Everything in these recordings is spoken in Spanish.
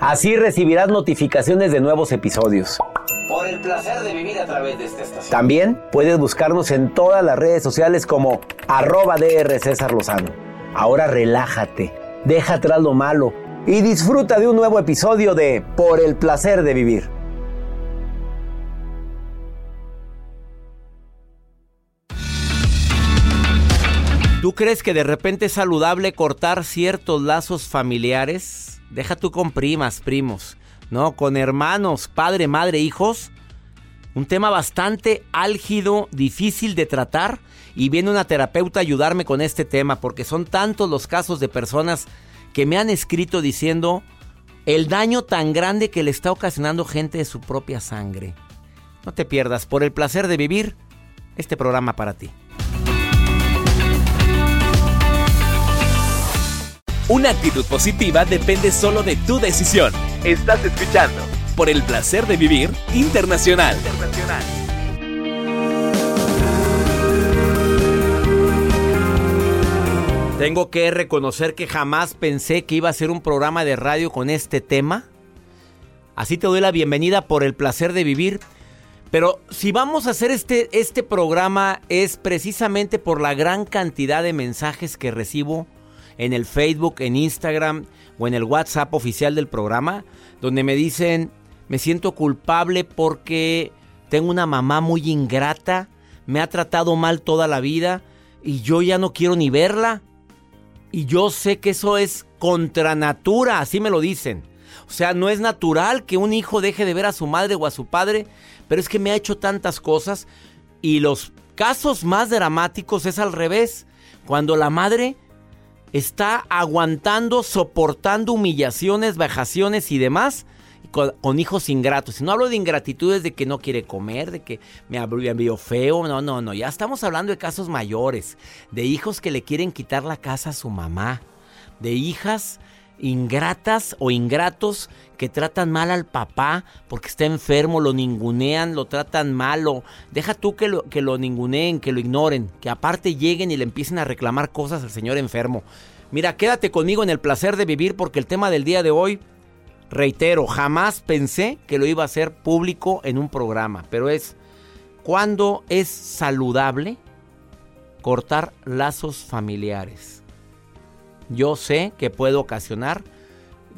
Así recibirás notificaciones de nuevos episodios. Por el placer de vivir a través de esta estación. También puedes buscarnos en todas las redes sociales como arroba DR César Lozano. Ahora relájate, deja atrás lo malo y disfruta de un nuevo episodio de Por el placer de vivir. ¿Tú crees que de repente es saludable cortar ciertos lazos familiares? Deja tú con primas, primos, ¿no? Con hermanos, padre, madre, hijos. Un tema bastante álgido, difícil de tratar. Y viene una terapeuta a ayudarme con este tema porque son tantos los casos de personas que me han escrito diciendo el daño tan grande que le está ocasionando gente de su propia sangre. No te pierdas, por el placer de vivir, este programa para ti. Una actitud positiva depende solo de tu decisión. Estás escuchando por el placer de vivir internacional. Tengo que reconocer que jamás pensé que iba a ser un programa de radio con este tema. Así te doy la bienvenida por el placer de vivir. Pero si vamos a hacer este, este programa es precisamente por la gran cantidad de mensajes que recibo en el Facebook, en Instagram o en el WhatsApp oficial del programa, donde me dicen, me siento culpable porque tengo una mamá muy ingrata, me ha tratado mal toda la vida y yo ya no quiero ni verla. Y yo sé que eso es contra natura, así me lo dicen. O sea, no es natural que un hijo deje de ver a su madre o a su padre, pero es que me ha hecho tantas cosas. Y los casos más dramáticos es al revés. Cuando la madre está aguantando, soportando humillaciones, vejaciones y demás con, hijos ingratos. Y no hablo de ingratitudes de que no quiere comer, de que me envió feo. No, no, no. Ya estamos hablando de casos mayores. De hijos que le quieren quitar la casa a su mamá. De hijas ingratas o ingratos que tratan mal al papá porque está enfermo, lo ningunean, lo tratan mal o deja tú que lo, que lo ninguneen, que lo ignoren, que aparte lleguen y le empiecen a reclamar cosas al señor enfermo. Mira, quédate conmigo en el placer de vivir porque el tema del día de hoy, reitero, jamás pensé que lo iba a hacer público en un programa, pero es cuando es saludable cortar lazos familiares yo sé que puede ocasionar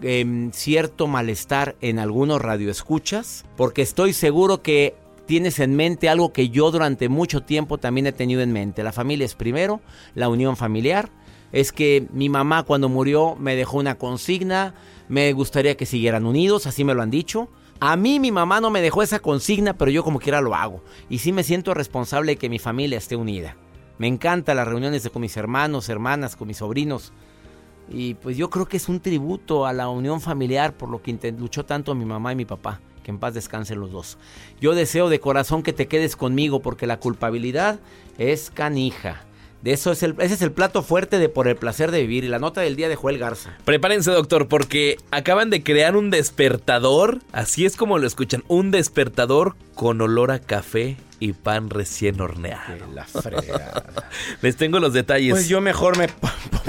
em, cierto malestar en algunos radioescuchas, porque estoy seguro que tienes en mente algo que yo durante mucho tiempo también he tenido en mente. La familia es primero, la unión familiar. Es que mi mamá cuando murió me dejó una consigna, me gustaría que siguieran unidos, así me lo han dicho. A mí mi mamá no me dejó esa consigna, pero yo como quiera lo hago. Y sí me siento responsable de que mi familia esté unida. Me encantan las reuniones con mis hermanos, hermanas, con mis sobrinos. Y pues yo creo que es un tributo a la unión familiar por lo que luchó tanto mi mamá y mi papá. Que en paz descansen los dos. Yo deseo de corazón que te quedes conmigo porque la culpabilidad es canija. De eso es el, ese es el plato fuerte de Por el placer de vivir y la nota del día de Joel Garza. Prepárense, doctor, porque acaban de crear un despertador, así es como lo escuchan, un despertador con olor a café y pan recién horneado. la fregada. Les tengo los detalles. Pues yo mejor me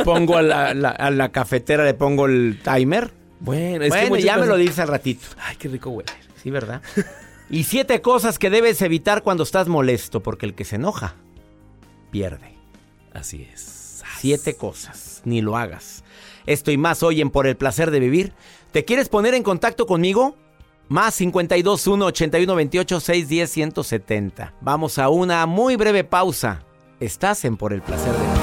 pongo a la, cafetera, le pongo el timer. Bueno, es que ya me lo dices al ratito. Ay, qué rico huele. Sí, ¿verdad? y siete cosas que debes evitar cuando estás molesto, porque el que se enoja pierde. Así es. Siete cosas, ni lo hagas. Esto y más hoy en Por el placer de vivir. ¿Te quieres poner en contacto conmigo? Más 52 1 81 28 610 170. Vamos a una muy breve pausa. Estás en Por el placer de vivir.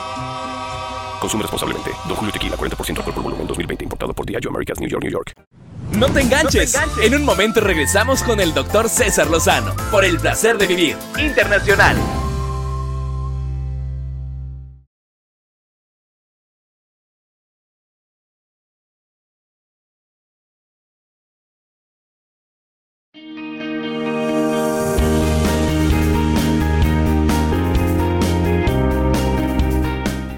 Consume responsablemente. Don Julio Tequila, 40% alcohol por volumen, 2020. Importado por Diageo Americas, New York, New York. No te, enganches. En un momento regresamos con el doctor César Lozano. Por el placer de vivir. Internacional.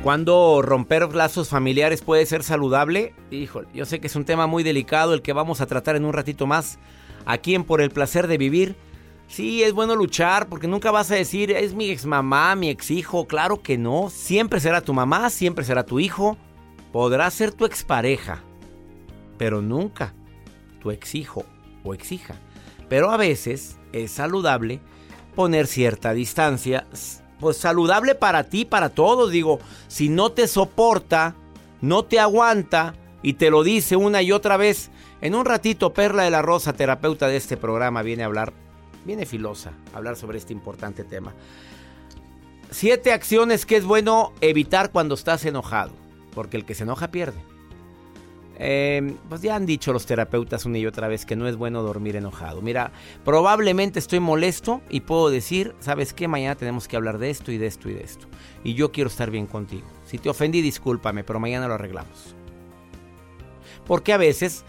¿Cuándo romper lazos familiares puede ser saludable? Híjole, yo sé que es un tema muy delicado el que vamos a tratar en un ratito más aquí en Por el placer de vivir. Sí, es bueno luchar porque nunca vas a decir es mi ex mamá, mi ex hijo. Claro que no. Siempre será tu mamá, siempre será tu hijo. Podrá ser tu expareja, pero nunca tu ex hijo o ex hija. Pero a veces es saludable poner cierta distancia pues saludable para ti, para todos. Digo, si no te soporta, no te aguanta y te lo dice una y otra vez. En un ratito, Perla de la Rosa, terapeuta de este programa, viene a hablar, viene filosa, a hablar sobre este importante tema. Siete acciones que es bueno evitar cuando estás enojado, porque el que se enoja pierde. Em, pues ya han dicho los terapeutas una y otra vez que no es bueno dormir enojado. Mira, probablemente estoy molesto y puedo decir, ¿sabes qué? Mañana tenemos que hablar de esto y de esto y de esto. Y yo quiero estar bien contigo. Si te ofendí, discúlpame, pero mañana lo arreglamos. Porque a veces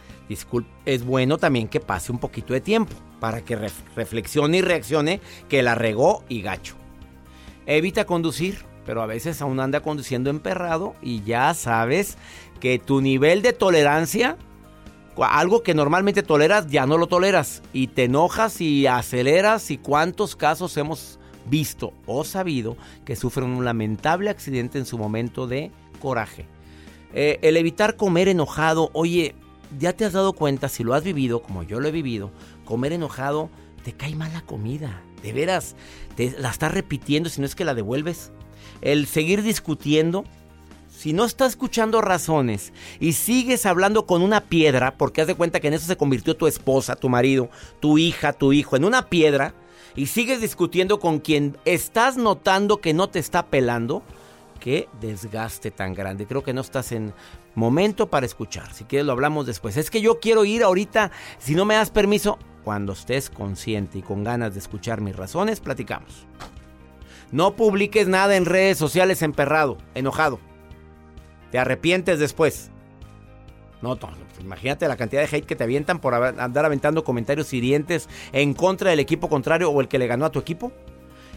es bueno también que pase un poquito de tiempo para que reflexione y reaccione que la regó y gacho. Evita conducir, pero a veces aún anda conduciendo emperrado y ya sabes que tu nivel de tolerancia, algo que normalmente toleras, ya no lo toleras. Y te enojas y aceleras. Y cuántos casos hemos visto o sabido que sufren un lamentable accidente en su momento de coraje. Eh, el evitar comer enojado, oye, ya te has dado cuenta, si lo has vivido, como yo lo he vivido, comer enojado, te cae mal la comida. De veras, te, la estás repitiendo si no es que la devuelves. El seguir discutiendo si no estás escuchando razones y sigues hablando con una piedra, porque haz de cuenta que en eso se convirtió tu esposa, tu marido, tu hija, tu hijo, en una piedra, y sigues discutiendo con quien estás notando que no te está pelando, qué desgaste tan grande. Creo que no estás en momento para escuchar. Si quieres lo hablamos después. Es que yo quiero ir ahorita, si no me das permiso, cuando estés consciente y con ganas de escuchar mis razones, platicamos. No publiques nada en redes sociales emperrado, enojado. Te arrepientes después. No, imagínate la cantidad de hate que te avientan por andar aventando comentarios hirientes en contra del equipo contrario o el que le ganó a tu equipo.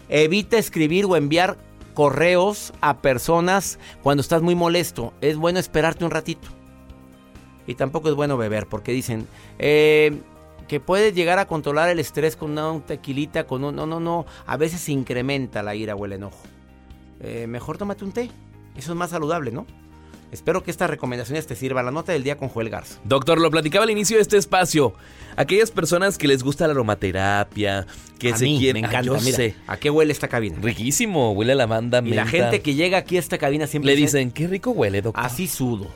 Evita escribir o enviar correos a personas cuando estás muy molesto. Es bueno esperarte un ratito. Y tampoco es bueno beber porque dicen eh, que puedes llegar a controlar el estrés con una tequilita, con un... No, no, no. A veces incrementa la ira o el enojo. Eh, mejor tómate un té. Eso es más saludable, ¿no? Espero que estas recomendaciones te sirvan. La nota del día con Joel Garza. Doctor, lo platicaba al inicio de este espacio. Aquellas personas que les gusta la aromaterapia, que se quieren. Me encanta. Mira, ¿A qué huele esta cabina? Riquísimo, huele a lavanda. Y la gente que llega aquí a esta cabina siempre le dicen, qué rico huele, doctor. Así sudo.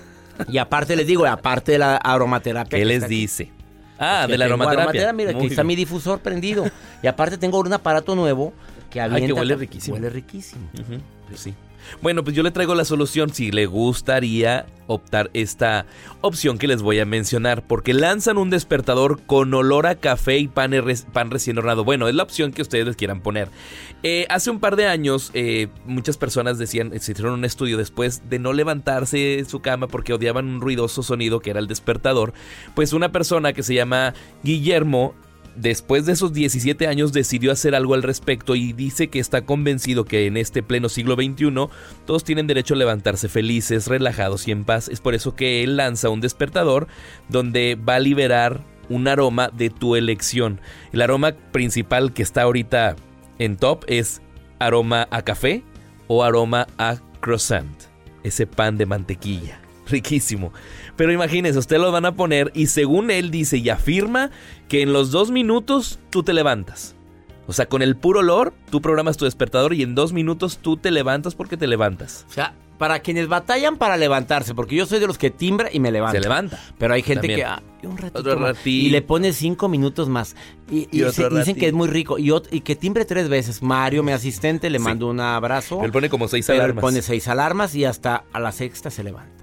y aparte les digo, aparte de la aromaterapia. ¿Qué les dice? Ah, de la aromaterapia. Mira, aquí está mi difusor prendido. y aparte tengo un aparato nuevo que avienta. Ay, que huele riquísimo. Huele riquísimo. Pues sí. Bueno, pues yo le traigo la solución si le gustaría optar esta opción que les voy a mencionar, porque lanzan un despertador con olor a café y pan, pan recién hornado. Bueno, es la opción que ustedes les quieran poner. Eh, hace un par de años, eh, muchas personas decían, se hicieron un estudio después de no levantarse de su cama porque odiaban un ruidoso sonido que era el despertador. Pues una persona que se llama Guillermo después de esos 17 años decidió hacer algo al respecto y dice que está convencido que en este pleno siglo XXI todos tienen derecho a levantarse felices, relajados y en paz. Es por eso que él lanza un despertador donde va a liberar un aroma de tu elección. El aroma principal que está ahorita en top es aroma a café o aroma a croissant, ese pan de mantequilla. Riquísimo. Pero imagínense, usted lo van a poner y según él dice y afirma que en los dos minutos tú te levantas. O sea, con el puro olor, tú programas tu despertador y en dos minutos tú te levantas porque te levantas. O sea, para quienes batallan para levantarse, porque yo soy de los que timbra y me levanta. Se levanta. Pero hay gente que ah, un ratito, y le pone cinco minutos más. Y, dicen que es muy rico. Y, y, que timbre tres veces. Mario, mi asistente, le mando un abrazo. Él pone como seis alarmas. Él pone seis alarmas y hasta a la sexta se levanta.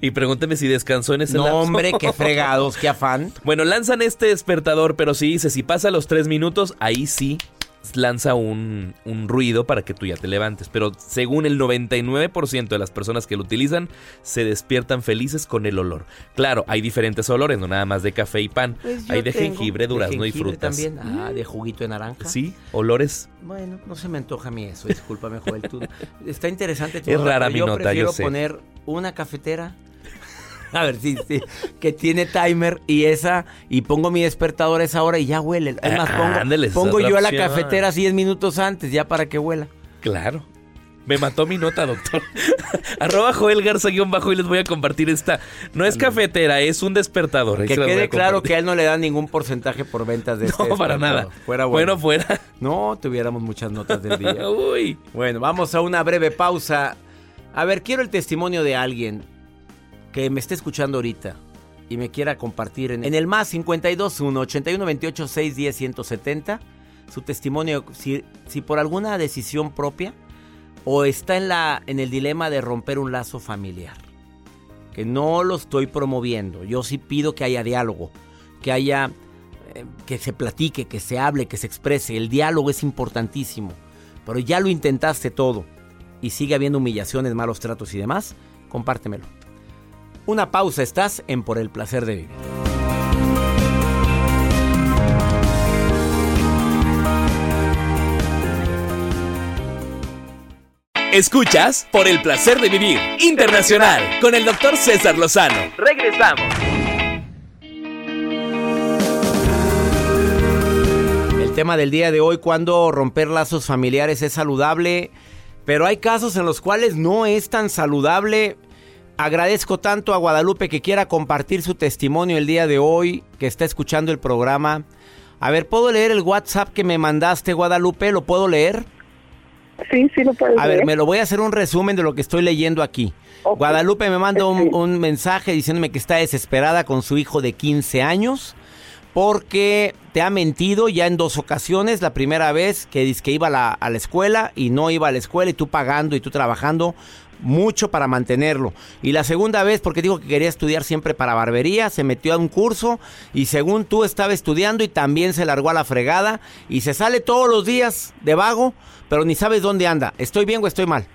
Y pregúnteme si descansó en ese No, hombre, qué fregados, qué afán. Bueno, lanzan este despertador, pero si dice, si pasa los tres minutos, ahí sí lanza un, un, ruido para que tú ya te levantes. Pero según el 99% de las personas que lo utilizan, se despiertan felices con el olor. Claro, hay diferentes olores, no nada más de café y pan. Pues hay de jengibre, durazno y frutas. también. Ah, de juguito de naranja. Sí, olores. Bueno, no se me antoja a mí eso, discúlpame, Joel. Está interesante. es rara mi nota, yo sé. poner una cafetera A ver, sí, sí. Que tiene timer y esa. Y pongo mi despertador a esa hora y ya huele. Es más, pongo, pongo yo a la cafetera 10 minutos antes ya para que huela. Claro. Me mató mi nota, doctor. Arroba Joel Garza bajo y les voy a compartir esta. No es cafetera, es un despertador. Que quede claro que a él no le da ningún porcentaje por ventas de este No, para nada. Fuera bueno. bueno. fuera. No, tuviéramos muchas notas del día. Uy. Bueno, vamos a una breve pausa. A ver, quiero el testimonio de alguien que me esté escuchando ahorita y me quiera compartir en, el más 521 81 28 610 170 su testimonio si, si por alguna decisión propia o está en la en el dilema de romper un lazo familiar. Que no lo estoy promoviendo. Yo sí pido que haya diálogo, que haya eh, que se platique, que se hable, que se exprese. El diálogo es importantísimo. Pero ya lo intentaste todo y sigue habiendo humillaciones, malos tratos y demás, compártemelo. Una pausa, estás en Por el placer de vivir. Escuchas Por el placer de vivir internacional con el doctor César Lozano. Regresamos. El tema del día de hoy, cuando romper lazos familiares es saludable, pero hay casos en los cuales no es tan saludable Agradezco tanto a Guadalupe que quiera compartir su testimonio el día de hoy, que está escuchando el programa. A ver, ¿puedo leer el WhatsApp que me mandaste, Guadalupe? ¿Lo puedo leer? Sí, sí lo puedes A ver, me lo voy a hacer un resumen de lo que estoy leyendo aquí. Guadalupe me manda un, un, mensaje diciéndome que está desesperada con su hijo de 15 años porque te ha mentido ya en dos ocasiones. La primera vez que dice que iba a la, a la escuela y no iba a la escuela y tú pagando y tú trabajando mucho para mantenerlo. Y la segunda vez porque dijo que quería estudiar siempre para barbería, se metió a un curso y según tú estaba estudiando y también se largó a la fregada y se sale todos los días de vago, pero ni sabes dónde anda. ¿Estoy bien o estoy mal?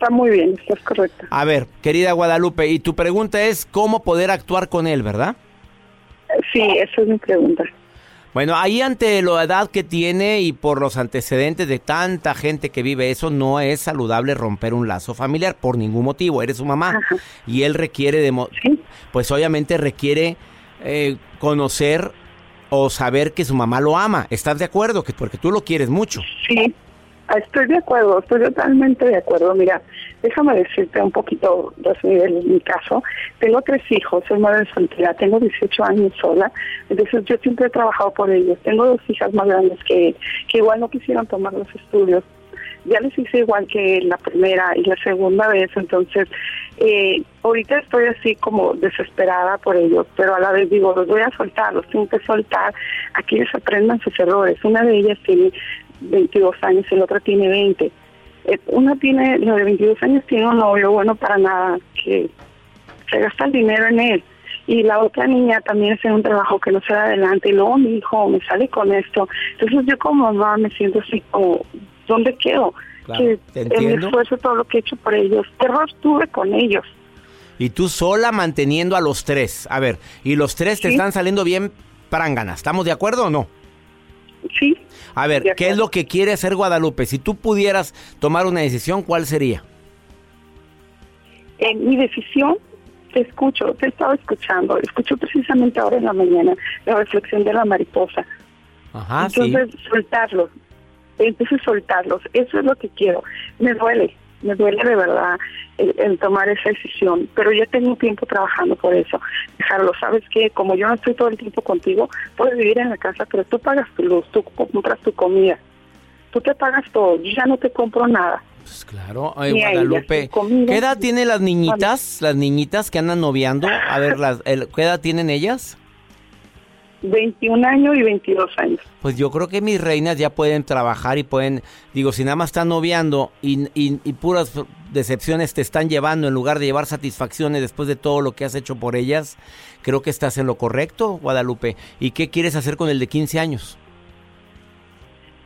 está muy bien, estás correcto. A ver, querida Guadalupe, y tu pregunta es cómo poder actuar con él, ¿verdad? Sí, esa es mi pregunta. Bueno, ahí ante la edad que tiene y por los antecedentes de tanta gente que vive eso, no es saludable romper un lazo familiar por ningún motivo. Eres su mamá y él requiere de... Pues obviamente requiere eh, conocer o saber que su mamá lo ama. ¿Estás de acuerdo? Que porque tú lo quieres mucho. Sí, estoy de acuerdo, estoy totalmente de acuerdo. Mira, déjame decirte un poquito de mi caso. Tengo tres hijos, soy madre soltera, tengo 18 años sola, entonces yo siempre he trabajado por ellos. Tengo dos hijas más grandes que, que igual no quisieron tomar los estudios. Ya les hice igual que la primera y la segunda vez, entonces eh, ahorita estoy así como desesperada por ellos, pero a la vez digo, los voy a soltar, los tengo que soltar, aquí les aprendan sus errores. Una de ellas tiene 22 años y la otra tiene 20. Eh, una tiene, la de 22 años tiene un novio bueno para nada, que se gasta el dinero en él. Y la otra niña también hace un trabajo que no se da adelante y luego mi hijo me sale con esto. Entonces yo como mamá me siento así como, ¿dónde quedo? que el esfuerzo, todo lo que he hecho por ellos, ¿qué error tuve con ellos? Y tú sola manteniendo a los tres. A ver, y los tres te están saliendo bien pránganas. ¿Estamos de acuerdo o no? Sí. A ver, ¿qué es lo que quiere hacer Guadalupe? Si tú pudieras tomar una decisión, ¿cuál sería? En mi decisión, te escucho, te he estado escuchando, escucho precisamente ahora en la mañana la reflexión de la mariposa. Ajá, Entonces, soltarlos, entonces soltarlos, eso es lo que quiero. Me duele, me duele de verdad el, tomar esa decisión, pero ya tengo tiempo trabajando por eso. Dejarlo, sabes que como yo no estoy todo el tiempo contigo, puedes vivir en la casa, pero tú pagas tu luz, tú compras tu comida, tú te pagas todo, yo ya no te compro nada. Pues claro, Ay, Guadalupe. ¿Qué edad tienen las niñitas, las niñitas que andan noviando? A ver, las, ¿qué edad tienen ellas? 21 años y 22 años. Pues yo creo que mis reinas ya pueden trabajar y pueden, digo, si nada más están noviando y, y, puras decepciones te están llevando en lugar de llevar satisfacciones después de todo lo que has hecho por ellas, creo que estás en lo correcto, Guadalupe. ¿Y qué quieres hacer con el de 15 años?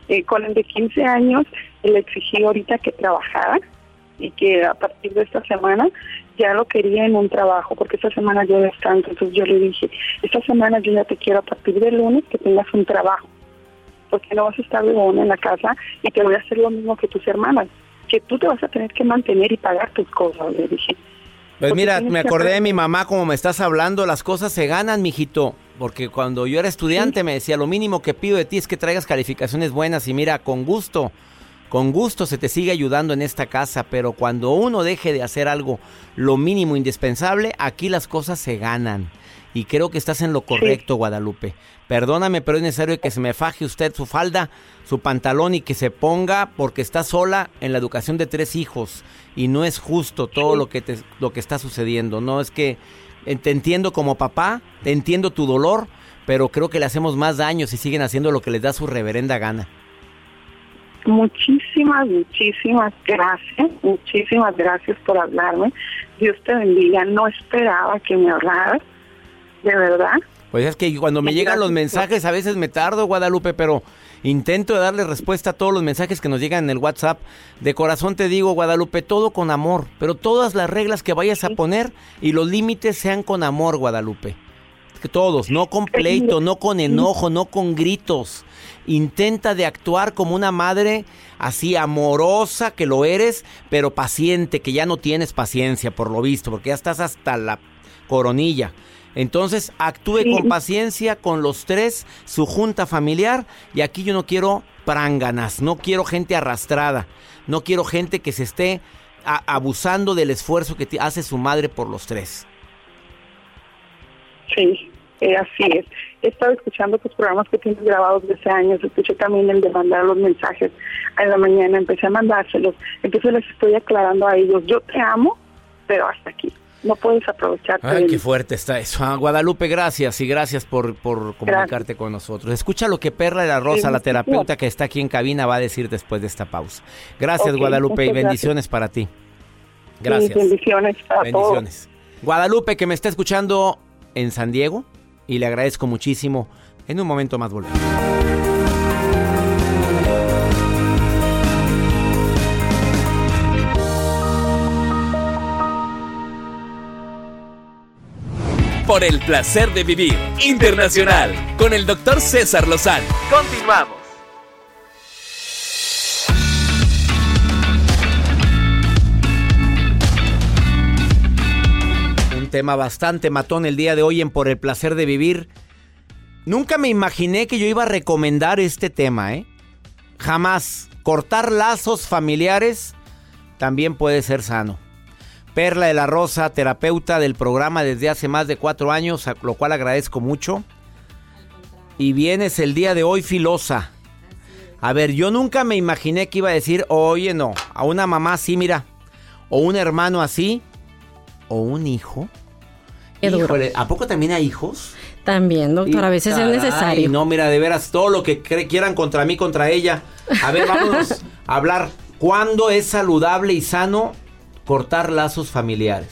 Eh, con el de 15 años le exigí ahorita que trabajara y que a partir de esta semana ya lo quería en un trabajo, porque esta semana yo descanso, entonces yo le dije, esta semana yo ya te quiero a partir del lunes que tengas un trabajo, porque no vas a estar de en la casa y te voy a hacer lo mismo que tus hermanas, que tú te vas a tener que mantener y pagar tus cosas, le dije. Pues mira, me acordé de mi mamá como me estás hablando, las cosas se ganan, mijito, porque cuando yo era estudiante me decía, lo mínimo que pido de ti es que traigas calificaciones buenas y mira, con gusto con gusto se te sigue ayudando en esta casa, pero cuando uno deje de hacer algo lo mínimo indispensable, aquí las cosas se ganan. Y creo que estás en lo correcto, Guadalupe. Perdóname, pero es necesario que se me faje usted su falda, su pantalón y que se ponga porque está sola en la educación de tres hijos y no es justo todo lo que te, lo que está sucediendo. No es que eh, te entiendo como papá, te entiendo tu dolor, pero creo que le hacemos más daño si siguen haciendo lo que les da su reverenda gana. Muchísimas, muchísimas gracias, muchísimas gracias por hablarme. Dios te bendiga, no esperaba que me hablaras, de verdad. Pues es que cuando me llegan los mensajes a veces me tardo, Guadalupe, pero intento darle respuesta a todos los mensajes que nos llegan en el WhatsApp. De corazón te digo, Guadalupe, todo con amor, pero todas las reglas que vayas a poner y los límites sean con amor, Guadalupe. Todos, no con pleito, no con enojo, no con gritos intenta de actuar como una madre así amorosa que lo eres, pero paciente, que ya no tienes paciencia por lo visto, porque ya estás hasta la coronilla. Entonces actúe con paciencia con los tres, su junta familiar, y aquí yo no quiero pránganas, no quiero gente arrastrada, no quiero gente que se esté abusando del esfuerzo que hace su madre por los tres. Sí, Eh, así es. He estado escuchando tus programas que tienes grabados desde años. Escuché también el de mandar los mensajes en la mañana. Empecé a mandárselos. Entonces les estoy aclarando a ellos. Yo te amo, pero hasta aquí. No puedes aprovecharte. Ay, qué fuerte está eso. Ah, Guadalupe, gracias y gracias por, por comunicarte con nosotros. Escucha lo que Perla de la Rosa, la terapeuta que está aquí en cabina, va a decir después de esta pausa. Gracias, Guadalupe, y bendiciones para ti. Gracias. bendiciones para bendiciones. Guadalupe, que me está escuchando en San Diego, y le agradezco muchísimo. En un momento más volvemos. Por el placer de vivir internacional con el doctor César Lozano. Continuamos. Tema bastante matón el día de hoy en Por el placer de vivir. Nunca me imaginé que yo iba a recomendar este tema, ¿eh? Jamás. Cortar lazos familiares también puede ser sano. Perla de la Rosa, terapeuta del programa desde hace más de cuatro años, lo cual agradezco mucho. Y vienes el día de hoy filosa. A ver, yo nunca me imaginé que iba a decir, oye, no, a una mamá así, mira, o un hermano así, o un hijo. ¿A poco también hay hijos? También, doctor, a veces es necesario. No, mira, de veras, todo lo que quieran contra mí, contra ella. A ver, vamos a hablar. ¿Cuándo es saludable y sano cortar lazos familiares?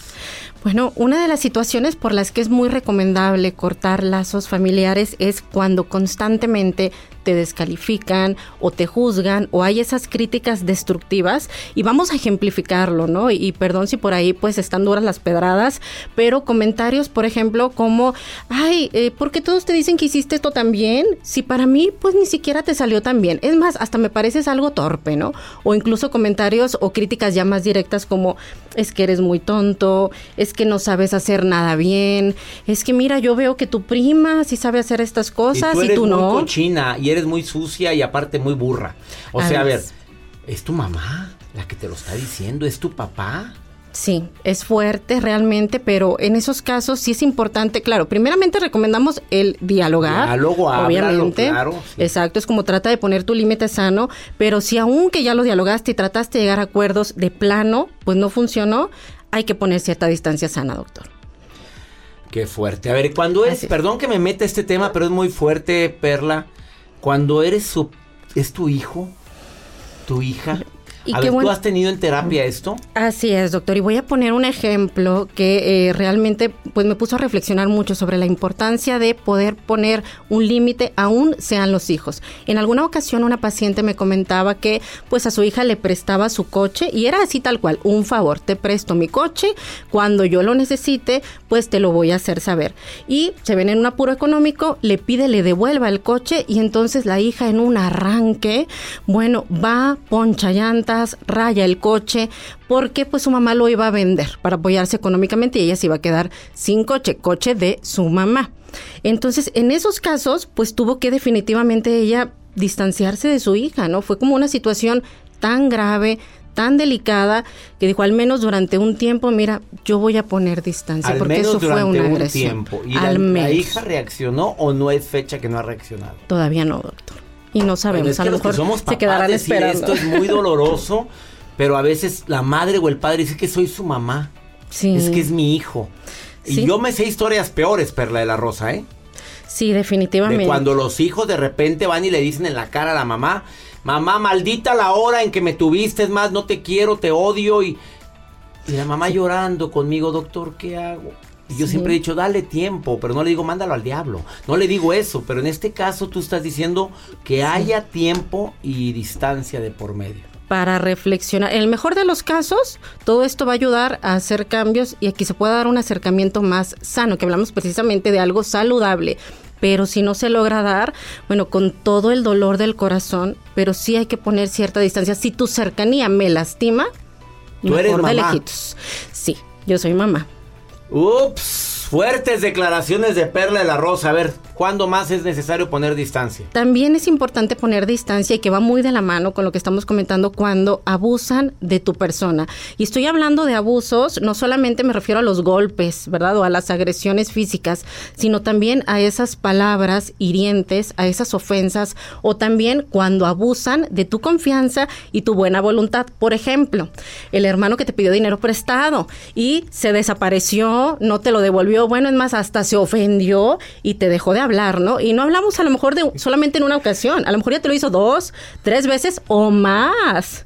Bueno, una de las situaciones por las que es muy recomendable cortar lazos familiares es cuando constantemente te descalifican o te juzgan o hay esas críticas destructivas y vamos a ejemplificarlo, ¿no? Y, perdón si por ahí pues están duras las pedradas, pero comentarios, por ejemplo, como, ay, eh, ¿por qué todos te dicen que hiciste esto también? Si para mí pues ni siquiera te salió tan bien. Es más, hasta me pareces algo torpe, ¿no? O incluso comentarios o críticas ya más directas como, es que eres muy tonto, es que no sabes hacer nada bien, es que mira, yo veo que tu prima sí sabe hacer estas cosas y tú, no. Cochina y eres muy sucia y aparte muy burra. O sea, a ver, ¿es tu mamá la que te lo está diciendo? ¿Es tu papá? Sí, es fuerte realmente, pero en esos casos sí es importante, claro, primeramente recomendamos el dialogar. Diálogo, obviamente. Claro, Exacto, es como trata de poner tu límite sano, pero si aún que ya lo dialogaste y trataste de llegar a acuerdos de plano, pues no funcionó, hay que poner cierta distancia sana, doctor. Qué fuerte. A ver, cuando es, perdón que me meta este tema, pero es muy fuerte, Perla. Cuando eres su, es tu hijo, tu hija, a ver, ¿tú has tenido en terapia esto? Así es, doctor. Y voy a poner un ejemplo que eh, realmente pues me puso a reflexionar mucho sobre la importancia de poder poner un límite aún sean los hijos. En alguna ocasión una paciente me comentaba que pues a su hija le prestaba su coche y era así tal cual, un favor, te presto mi coche, cuando yo lo necesite, pues te lo voy a hacer saber. Y se ven en un apuro económico, le pide, le devuelva el coche y entonces la hija en un arranque, bueno, va, poncha llanta, raya el coche, porque pues su mamá lo iba a vender para apoyarse económicamente y ella se iba a quedar sin coche, coche de su mamá. Entonces, en esos casos, pues tuvo que definitivamente ella distanciarse de su hija, ¿no? Fue como una situación tan grave, tan delicada que dijo al menos durante un tiempo, mira, yo voy a poner distancia porque eso fue una agresión. tiempo. ¿Y la, hija reaccionó o no es fecha que no ha reaccionado? Todavía no, doctor y no sabemos. a lo mejor se quedarán esperando. Esto es muy doloroso, pero a veces la madre o el padre dice que soy su mamá. Sí. Es que es mi hijo. Y yo me sé historias peores, Perla de la Rosa, ¿eh? Sí, definitivamente. De cuando los hijos de repente van y le dicen en la cara a la mamá, mamá, maldita la hora en que me tuviste, es más, no te quiero, te odio. Y, y la mamá llorando conmigo, doctor, ¿qué hago? yo siempre he dicho, dale tiempo, pero no le digo, mándalo al diablo. No le digo eso, pero en este caso tú estás diciendo que haya tiempo y distancia de por medio para reflexionar. En el mejor de los casos, todo esto va a ayudar a hacer cambios y aquí se puede dar un acercamiento más sano, que hablamos precisamente de algo saludable. Pero si no se logra dar, bueno, con todo el dolor del corazón, pero sí hay que poner cierta distancia. Si tu cercanía me lastima, ¿Tú eres mamá? Sí, yo soy mamá. Ups, fuertes declaraciones de Perla de la Rosa. A ver, ¿Cuándo más es necesario poner distancia? También es importante poner distancia y que va muy de la mano con lo que estamos comentando cuando abusan de tu persona. Y estoy hablando de abusos, no solamente me refiero a los golpes, ¿verdad? O a las agresiones físicas, sino también a esas palabras hirientes, a esas ofensas, o también cuando abusan de tu confianza y tu buena voluntad. Por ejemplo, el hermano que te pidió dinero prestado y se desapareció, no te lo devolvió, bueno, es más, hasta se ofendió y te dejó de hablar, ¿no? Y no hablamos a lo mejor de solamente en una ocasión, a lo mejor ya te lo hizo dos, tres veces o más.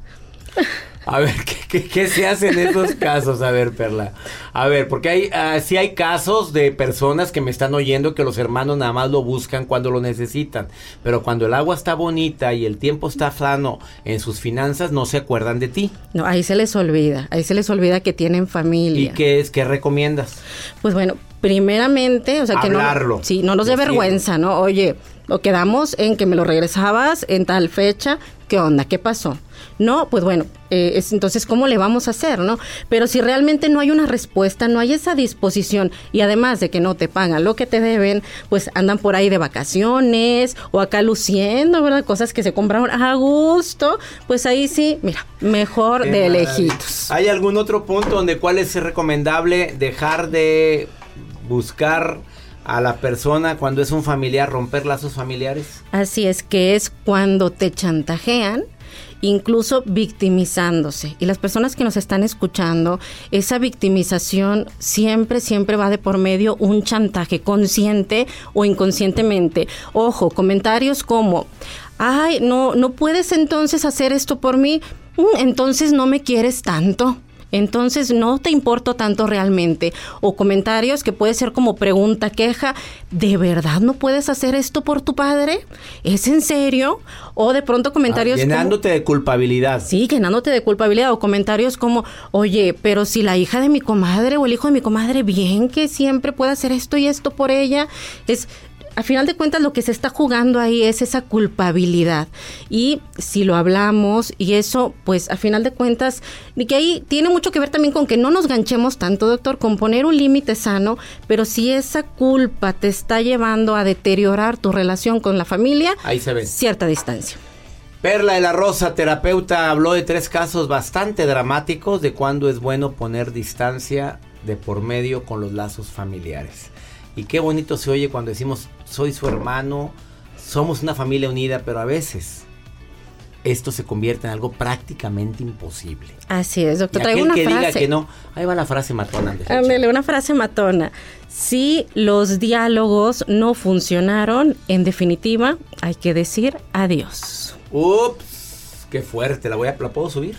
A ver, ¿qué, se hace en esos casos? A ver, Perla. A ver, porque hay, uh, sí hay casos de personas que me están oyendo que los hermanos nada más lo buscan cuando lo necesitan. Pero cuando el agua está bonita y el tiempo está sano en sus finanzas, no se acuerdan de ti. No, ahí se les olvida. Ahí se les olvida que tienen familia. ¿Y qué es? ¿Qué recomiendas? Pues bueno, primeramente, o sea, que no. Sí, no nos dé vergüenza, ¿no? Oye, lo quedamos en que me lo regresabas en tal fecha. ¿Qué onda? ¿Qué pasó? No, pues bueno, eh, es, entonces, ¿cómo le vamos a hacer, no? Pero si realmente no hay una respuesta, no hay esa disposición y además de que no te pagan lo que te deben, pues andan por ahí de vacaciones o acá luciendo, ¿verdad? Cosas que se compraron a gusto, pues ahí sí, mira, mejor de lejitos. ¿Hay algún otro punto donde cuál es recomendable dejar de buscar a la persona cuando es un familiar, romper lazos familiares? Así es, que es cuando te chantajean incluso victimizándose. Y las personas que nos están escuchando, esa victimización siempre, siempre va de por medio un chantaje consciente o inconscientemente. Ojo, comentarios como, ay, no, no puedes entonces hacer esto por mí, mm, entonces no me quieres tanto entonces no te importo tanto realmente. O comentarios que puede ser como pregunta, queja, ¿de verdad no puedes hacer esto por tu padre? ¿Es en serio? O de pronto comentarios... Ah, llenándote de culpabilidad. Sí, llenándote de culpabilidad. O comentarios como, oye, pero si la hija de mi comadre o el hijo de mi comadre, bien que siempre puede hacer esto y esto por ella. Es, al final de cuentas lo que se está jugando ahí es esa culpabilidad. Y si lo hablamos y eso, pues a final de cuentas, y que ahí tiene mucho que ver también con que no nos ganchemos tanto, doctor, con poner un límite sano, pero si esa culpa te está llevando a deteriorar tu relación con la familia, ahí se ve. Cierta distancia. Perla de la Rosa, terapeuta, habló de tres casos bastante dramáticos de cuándo es bueno poner distancia de por medio con los lazos familiares. Y qué bonito se oye cuando decimos, soy su hermano, somos una familia unida, pero a veces esto se convierte en algo prácticamente imposible. Así es, doctor. Traigo una que frase. diga que no, ahí va la frase matona. Ándale, una frase matona. Si los diálogos no funcionaron, en definitiva, hay que decir adiós. Ups, qué fuerte, la voy a, ¿la puedo subir?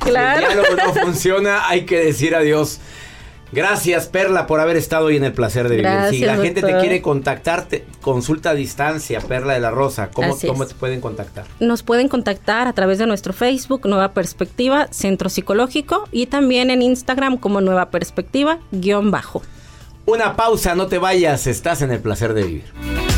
Claro. Si el diálogo no funciona, hay que decir adiós. Gracias, Perla, por haber estado hoy en el placer de vivir. si la gente te quiere contactar, consulta a distancia, Perla de la Rosa. ¿Cómo, ¿Cómo te pueden contactar? Nos pueden contactar a través de nuestro Facebook, Nueva Perspectiva, Centro Psicológico, y también en Instagram como Nueva Perspectiva, guion bajo. Una pausa, no te vayas, estás en el placer de vivir.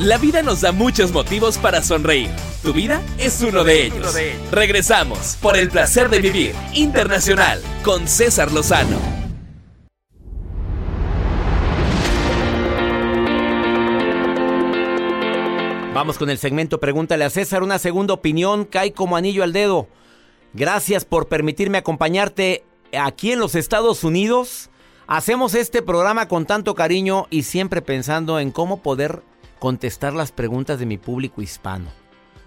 La vida nos da muchos motivos para sonreír. Tu vida es uno de ellos. Regresamos por el placer de vivir internacional con César Lozano. Vamos con el segmento Pregúntale a César. Una segunda opinión cae como anillo al dedo. Gracias por permitirme acompañarte aquí en los Estados Unidos. Hacemos este programa con tanto cariño y siempre pensando en cómo poder contestar las preguntas de mi público hispano.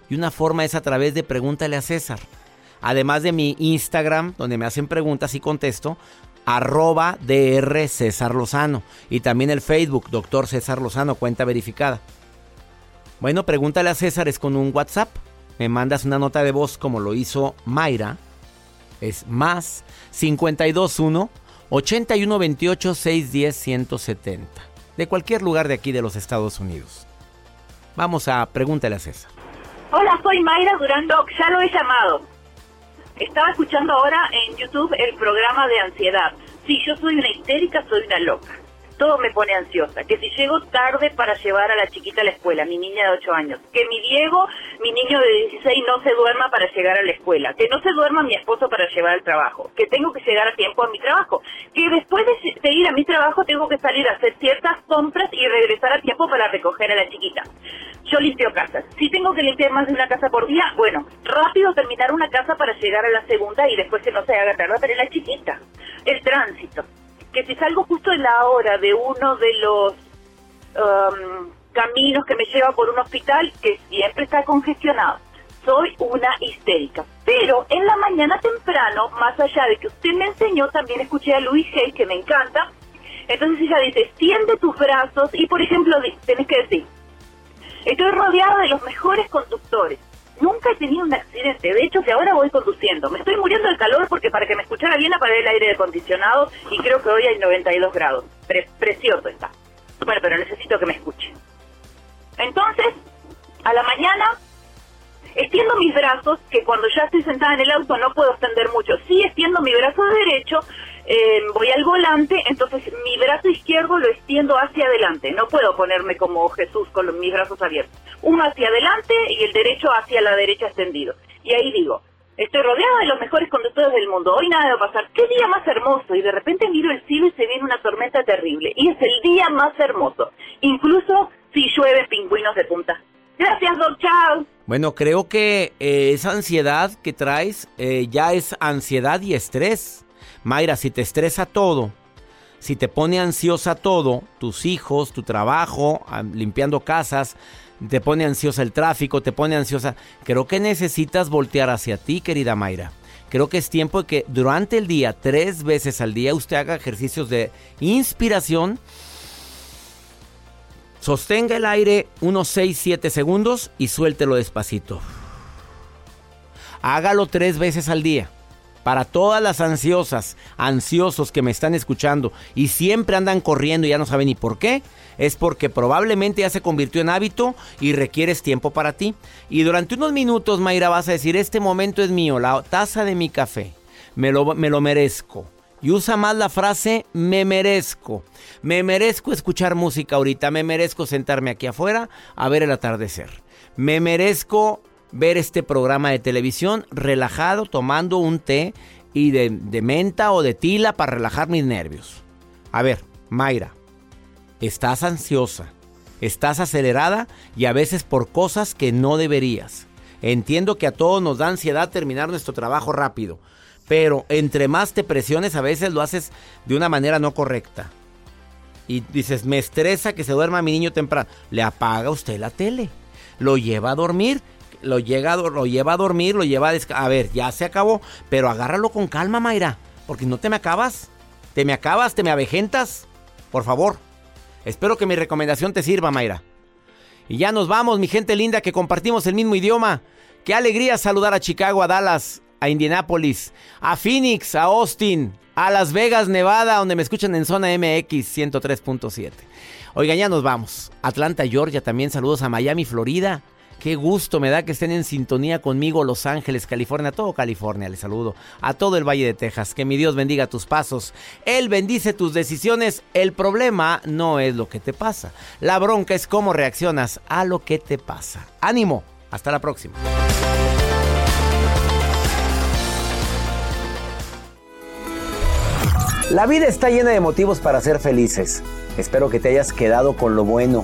Y una forma es a través de Pregúntale a César. Además de mi Instagram, donde me hacen preguntas y contesto, arroba DR César Lozano. Y también el Facebook, Doctor César Lozano, cuenta verificada. Bueno, pregúntale a César es con un WhatsApp. Me mandas una nota de voz como lo hizo Mayra. Es más 521 8128 610 170 de cualquier lugar de aquí de los Estados Unidos. Vamos a pregúntale a César. Hola, soy Mayra Durando, ya lo he llamado. Estaba escuchando ahora en YouTube el programa de ansiedad. Sí, yo soy una histérica, soy una loca. Todo me pone ansiosa. Que si llego tarde para llevar a la chiquita a la escuela, mi niña de 8 años. Que mi Diego, mi niño de 16, no se duerma para llegar a la escuela. Que no se duerma mi esposo para llevar al trabajo. Que tengo que llegar a tiempo a mi trabajo. Que después de, ir a mi trabajo tengo que salir a hacer ciertas compras y regresar a tiempo para recoger a la chiquita. Yo limpio casas. Si tengo que limpiar más de una casa por día, bueno, rápido terminar una casa para llegar a la segunda y después que no se haga tarde para la chiquita. El tránsito que si salgo justo en la hora de uno de los um, caminos que me lleva por un hospital que siempre está congestionado, soy una histérica. Pero en la mañana temprano, más allá de que usted me enseñó, también escuché a Luis Hay, que me encanta. Entonces ella dice, extiende tus brazos y, por ejemplo, tenés que decir, estoy rodeada de los mejores conductores Nunca he tenido un accidente. De hecho, que ahora voy conduciendo. Me estoy muriendo de calor porque para que me escuchara bien apagué el aire acondicionado y creo que hoy hay 92 grados. precioso está. Bueno, pero necesito que me escuche. Entonces, a la mañana, extiendo mis brazos, que cuando ya estoy sentada en el auto no puedo extender mucho. Sí, extiendo mi brazo derecho eh, voy al volante, entonces mi brazo izquierdo lo extiendo hacia adelante. No puedo ponerme como Jesús con mis brazos abiertos. Uno hacia adelante y el derecho hacia la derecha extendido. Y ahí digo, estoy rodeada de los mejores conductores del mundo. Hoy nada va a pasar. ¿Qué día más hermoso? Y de repente miro el cielo y se viene una tormenta terrible. Y es el día más hermoso. Incluso si llueve pingüinos de punta. Gracias, Doc. Chao. Bueno, creo que eh, esa ansiedad que traes eh, ya es ansiedad y estrés. Mayra, si te estresa todo, si te pone ansiosa todo, tus hijos, tu trabajo, limpiando casas, te pone ansiosa el tráfico, te pone ansiosa, creo que necesitas voltear hacia ti, querida Mayra. Creo que es tiempo de que durante el día, tres veces al día, usted haga ejercicios de inspiración. Sostenga el aire unos 6-7 segundos y suéltelo despacito. Hágalo tres veces al día para todas las ansiosas, ansiosos que me están escuchando y siempre andan corriendo y ya no saben ni por qué, es porque probablemente ya se convirtió en hábito y requieres tiempo para ti. Y durante unos minutos, Mayra, vas a decir, este momento es mío, la taza de mi café, me lo, me lo merezco. Y usa más la frase me merezco. Me merezco escuchar música ahorita, me merezco sentarme aquí afuera a ver el atardecer. Me merezco ver este programa de televisión relajado, tomando un té y de, menta o de tila para relajar mis nervios. A ver, Mayra, estás ansiosa, estás acelerada y a veces por cosas que no deberías. Entiendo que a todos nos da ansiedad terminar nuestro trabajo rápido, pero entre más te presiones a veces lo haces de una manera no correcta. Y dices, me estresa que se duerma mi niño temprano. Le apaga usted la tele, lo lleva a dormir lo, lo lleva a dormir, lo lleva a A ver, ya se acabó, pero agárralo con calma, Mayra, porque no te me acabas. Te me acabas, te me avejentas. Por favor. Espero que mi recomendación te sirva, Mayra. Y ya nos vamos, mi gente linda, que compartimos el mismo idioma. Qué alegría saludar a Chicago, a Dallas, a Indianapolis, a Phoenix, a Austin, a Las Vegas, Nevada, donde me escuchan en zona MX 103.7. Oigan, ya nos vamos. Atlanta, Georgia, también saludos a Miami, Florida. Qué gusto me da que estén en sintonía conmigo Los Ángeles, California, todo California, les saludo. A todo el Valle de Texas, que mi Dios bendiga tus pasos. Él bendice tus decisiones. El problema no es lo que te pasa. La bronca es cómo reaccionas a lo que te pasa. Ánimo, hasta la próxima. La vida está llena de motivos para ser felices. Espero que te hayas quedado con lo bueno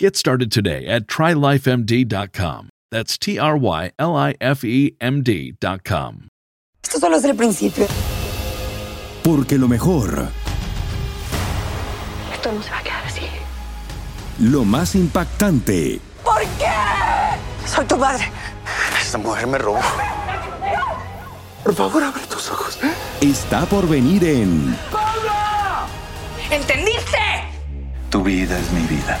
Get started today at trylifemd.com. That's T R Y L I F E M D.com. Esto solo es el principio. Porque lo mejor. Esto no se va a quedar así. Lo más impactante. ¿Por qué? Soy tu madre. Esta mujer me robó. Por favor, abre tus ojos. Está por venir en. ¡Pablo! ¿Entendiste? Tu vida es mi vida.